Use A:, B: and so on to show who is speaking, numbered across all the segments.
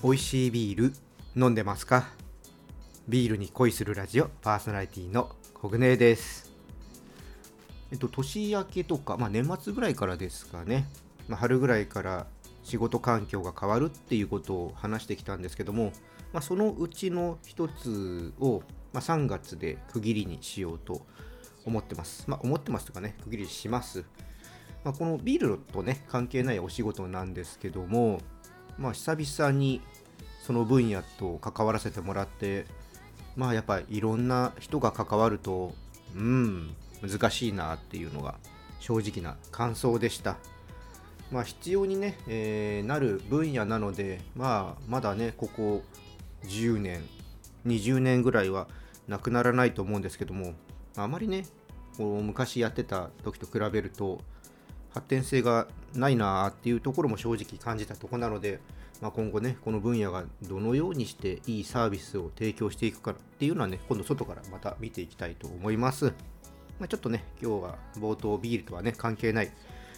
A: 美味しいビール飲んでますか？ビールに恋するラジオパーソナリティのコグネですえっと年明けとか、まあ、年末ぐらいからですかね、まあ、春ぐらいから仕事環境が変わるっていうことを話してきたんですけども、まあ、そのうちの一つを、まあ、3月で区切りにしようと思ってます。まあ、思ってますとかね、区切りします。まあ、このビールとね、関係ないお仕事なんですけども、まあ、久々にその分野と関わらせてもらって、まあ、やっぱりいろんな人が関わると、うん、難しいなっていうのが正直な感想でした。まあ、必要にね、えー、なる分野なので、まあ、まだね、ここ10年、20年ぐらいはなくならないと思うんですけども、あまりね、こう昔やってた時と比べると、発展性がないなっていうところも正直感じたとこなので、まあ、今後ね、この分野がどのようにしていいサービスを提供していくかっていうのはね、今度外からまた見ていきたいと思います。まあ、ちょっとね、今日は冒頭ビールとはね、関係ない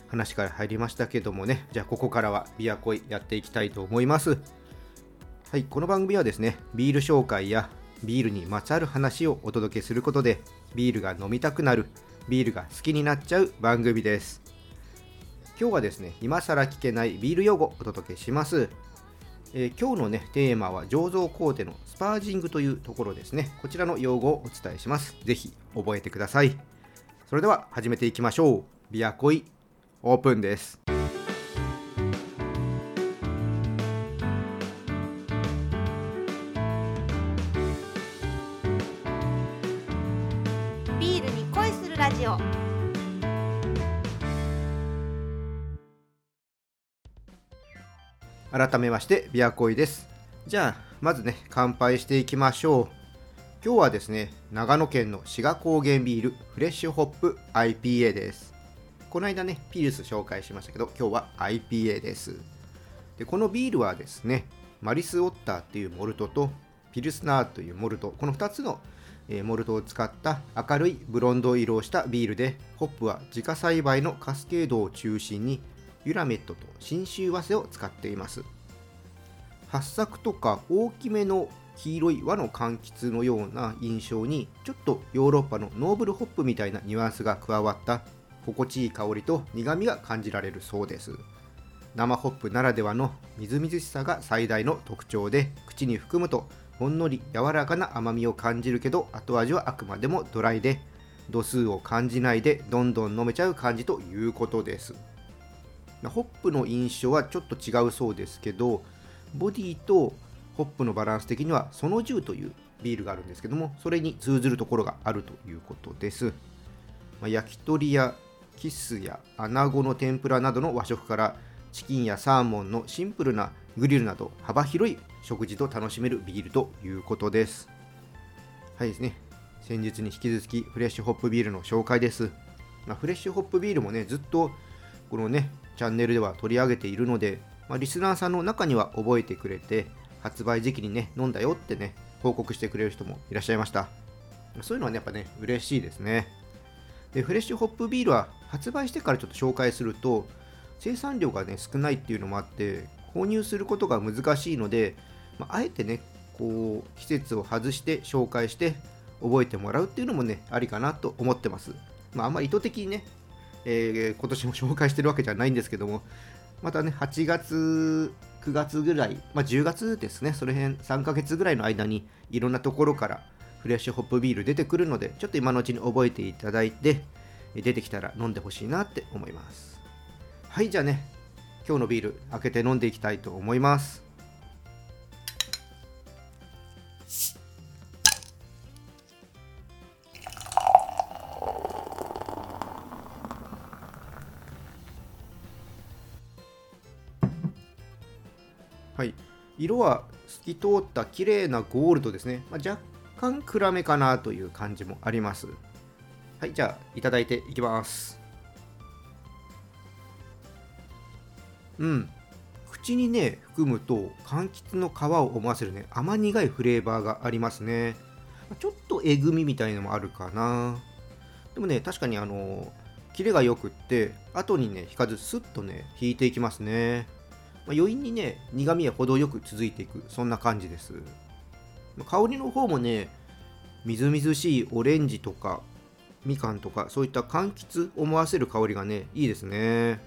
A: 話から入りましたけどもね、じゃあここからはビアコイやっていきたいと思います。はい、この番組はですね、ビール紹介やビールにまつわる話をお届けすることで、ビールが飲みたくなる、ビールが好きになっちゃう番組です。今日はですね、今更聞けないビール用語をお届けします。えー、今日のね、テーマは醸造工程のスパージングというところですね。こちらの用語をお伝えします。ぜひ覚えてください。それでは始めていきましょう。ビアコイオープンです。
B: ビールに恋するラジオ
A: 改めましてビアコイです。じゃあまずね乾杯していきましょう。今日はですね長野県の志賀高原ビールフレッシュホップ IPA です。この間ね、ピルス紹介しましたけど、今日は IPA です。でこのビールはですね、マリスオッターっていうモルトと、ピルスナーというモルト、この2つのモルトを使った明るいブロンド色をしたビールで、ホップは自家栽培のカスケードを中心に、ウィラメットと信州早生を使っています。八朔とか大きめの黄色い和の柑橘のような印象にちょっとヨーロッパのノーブルホップみたいなニュアンスが加わった心地いい香りと苦みが感じられるそうです生ホップならではのみずみずしさが最大の特徴で口に含むとほんのり柔らかな甘みを感じるけど後味はあくまでもドライで度数を感じないでどんどん飲めちゃう感じということですホップの印象はちょっと違うそうですけどボディとホップのバランス的にはその10というビールがあるんですけどもそれに通ずるところがあるということです、まあ、焼き鳥やキスやアナゴの天ぷらなどの和食からチキンやサーモンのシンプルなグリルなど幅広い食事と楽しめるビールということです。はいですね。先日に引き続きフレッシュホップビールの紹介です。まあ、フレッシュホップビールもね、ずっとこのね、チャンネルでは取り上げているので、まあ、リスナーさんの中には覚えてくれて、発売時期にね、飲んだよってね、報告してくれる人もいらっしゃいました。そういうのはね、やっぱね、嬉しいですね。で、フレッシュホップビールは発売してからちょっと紹介すると生産量がね少ないっていうのもあって購入することが難しいので、まあ、あえてねこう季節を外して紹介して覚えてもらうっていうのもねありかなと思ってます、まあ、あんまり意図的にね、えー、今年も紹介してるわけじゃないんですけどもまたね8月9月ぐらい、まあ、10月ですねその辺3ヶ月ぐらいの間にいろんなところからフレッシュホップビール出てくるのでちょっと今のうちに覚えていただいて出てきたら飲んでほしいなって思います。はいじゃあね今日のビール開けて飲んでいきたいと思います。色は透き通った綺麗なゴールドですね、まあ、若干暗めかなという感じもありますはい、じゃあ、いただいていきます。うん。口にね、含むと、柑橘の皮を思わせるね、甘苦いフレーバーがありますね。ちょっとえぐみみたいのもあるかな。でもね、確かにあの、キレがよくって、後にね、引かずスッとね、引いていきますね。まあ、余韻にね苦みは程よく続いていくそんな感じです。香りの方もねみずみずしいオレンジとかみかんとかそういった柑橘思わせる香りがねいいですね。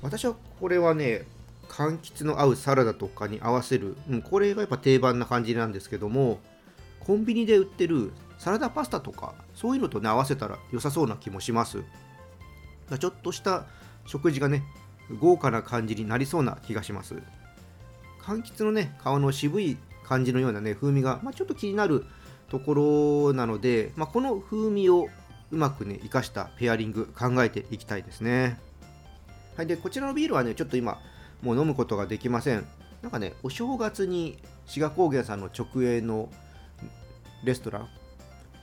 A: 私はこれはね柑橘の合うサラダとかに合わせる、うん、これがやっぱ定番な感じなんですけどもコンビニで売ってるサラダパスタとかそういうのとね合わせたら良さそうな気もします。ちょっとした食事がね豪華な感じになりそうな気がします。柑橘のね皮の渋い感じのようなね風味が、まあ、ちょっと気になるところなので、まあ、この風味をうまくね生かしたペアリング考えていきたいですね。はいでこちらのビールはねちょっと今もう飲むことができません。なんかねお正月に志賀高原さんの直営のレストラン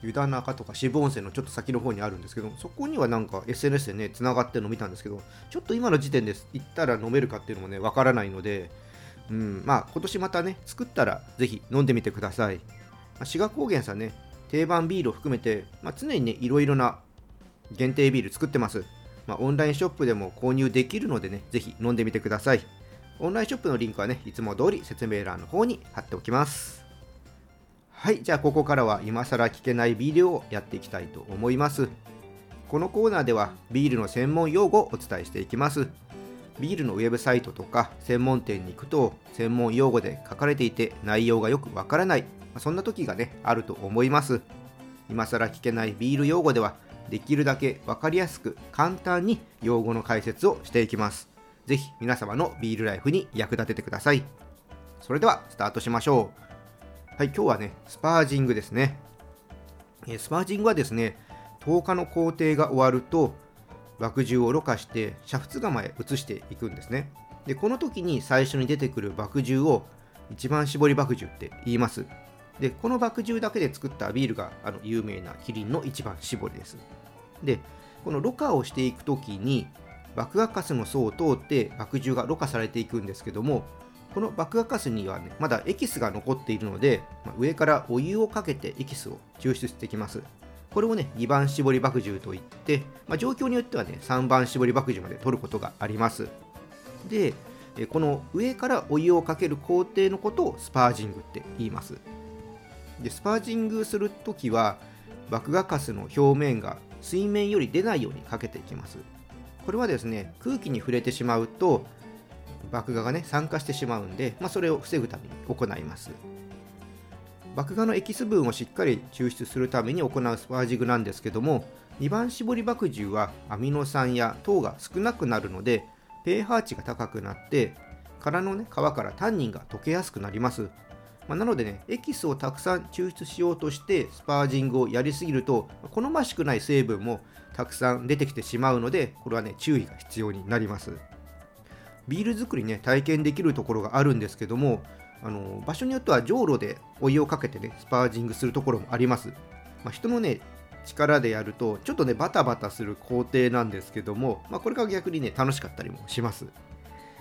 A: 湯田中とか渋温泉のちょっと先の方にあるんですけどそこにはなんか SNS でねつながってるの見たんですけどちょっと今の時点で行ったら飲めるかっていうのもねわからないのでうんまあ今年またね作ったらぜひ飲んでみてください、まあ、志賀高原さんね定番ビールを含めて、まあ、常にねいろいろな限定ビール作ってますまあ、オンラインショップでも購入できるのでね、ぜひ飲んでみてください。オンラインショップのリンクはね、いつも通り説明欄の方に貼っておきます。はい、じゃあここからは今更聞けないビールをやっていきたいと思います。このコーナーではビールの専門用語をお伝えしていきます。ビールのウェブサイトとか専門店に行くと専門用語で書かれていて内容がよくわからない、そんな時がね、あると思います。今更聞けないビール用語ではできるだけ分かりやすく簡単に用語の解説をしていきます。ぜひ皆様のビールライフに役立ててください。それではスタートしましょう。はい、今日はね、スパージングですね。スパージングはですね、10日の工程が終わると、麦汁をろ過して煮沸釜へ移していくんですね。で、この時に最初に出てくる麦汁を一番搾り麦汁って言います。でこの麦汁だけで作ったビールがあの有名なキリンの一番搾りですでこのろ過をしていく時に麦芽かすの層を通って麦汁がろ過されていくんですけどもこの麦芽かすにはねまだエキスが残っているので、まあ、上からお湯をかけてエキスを抽出してきます。これをね2番搾り麦汁といって、まあ、状況によってはね3番搾り麦汁まで取ることがあります。でこの上からお湯をかける工程のことをスパージングって言います。でスパージングするときは麦芽かすの表面が水面より出ないようにかけていきます。これはですね空気に触れてしまうと麦芽がね酸化してしまうんで、まあ、それを防ぐために行います麦芽のエキス分をしっかり抽出するために行うスパージングなんですけども2番搾り麦汁はアミノ酸や糖が少なくなるので pH 値が高くなって殻の、ね、皮からタンニンが溶けやすくなりますまあ、なのでね、エキスをたくさん抽出しようとしてスパージングをやりすぎると、好ましくない成分もたくさん出てきてしまうので、これはね、注意が必要になります。ビール作りね、体験できるところがあるんですけども、あの場所によってはじょうろでお湯をかけてね、スパージングするところもあります。まあ、人のね、力でやると、ちょっとね、バタバタする工程なんですけども、まあ、これが逆にね、楽しかったりもします。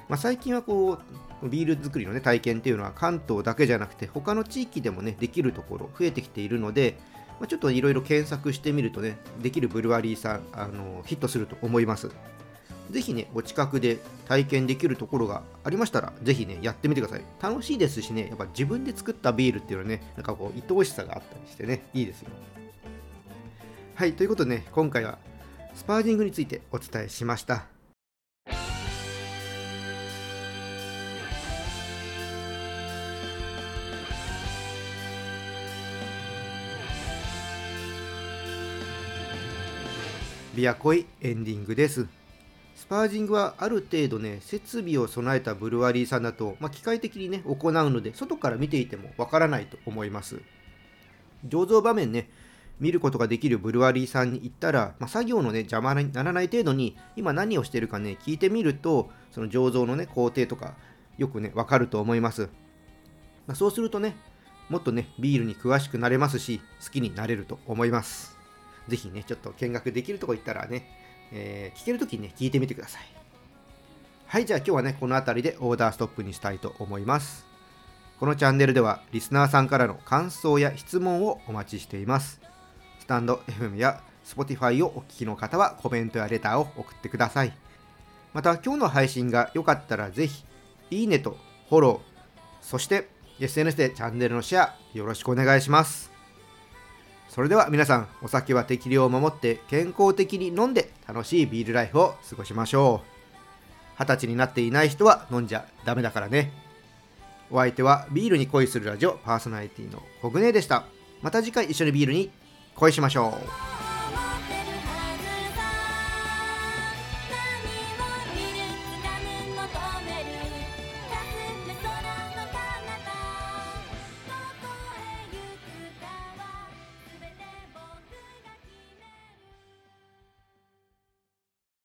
A: まあ、最近はこうビール作りの、ね、体験っていうのは関東だけじゃなくて他の地域でもねできるところ増えてきているので、まあ、ちょっといろいろ検索してみるとねできるブルワリーさんあのヒットすると思いますぜひねお近くで体験できるところがありましたらぜひねやってみてください。楽しいですしねやっぱ自分で作ったビールっていうのはねなんかこう愛おしさがあったりしてねいいですよ。はいということでね今回はスパージングについてお伝えしました。ビアコイエンディングです。スパージングはある程度ね、設備を備えたブルワリーさんだと、まあ、機械的にね、行うので、外から見ていてもわからないと思います。醸造場面ね、見ることができるブルワリーさんに行ったら、まあ、作業のね、邪魔にならない程度に、今何をしてるかね、聞いてみると、その醸造のね、工程とか、よくね、わかると思います。まあ、そうするとね、もっとね、ビールに詳しくなれますし、好きになれると思います。ぜひね、ちょっと見学できるとこ行ったらね、えー、聞けるときにね、聞いてみてください。はい、じゃあ今日はね、この辺りでオーダーストップにしたいと思います。このチャンネルでは、リスナーさんからの感想や質問をお待ちしています。スタンド FM や Spotify をお聞きの方はコメントやレターを送ってください。また今日の配信が良かったらぜひいいねとフォローそして SNS でチャンネルのシェアよろしくお願いしますそれでは皆さんお酒は適量を守って健康的に飲んで楽しいビールライフを過ごしましょう。二十歳になっていない人は飲んじゃダメだからね。お相手はビールに恋するラジオパーソナリティのコグネでした。また次回一緒にビールに恋しましょう。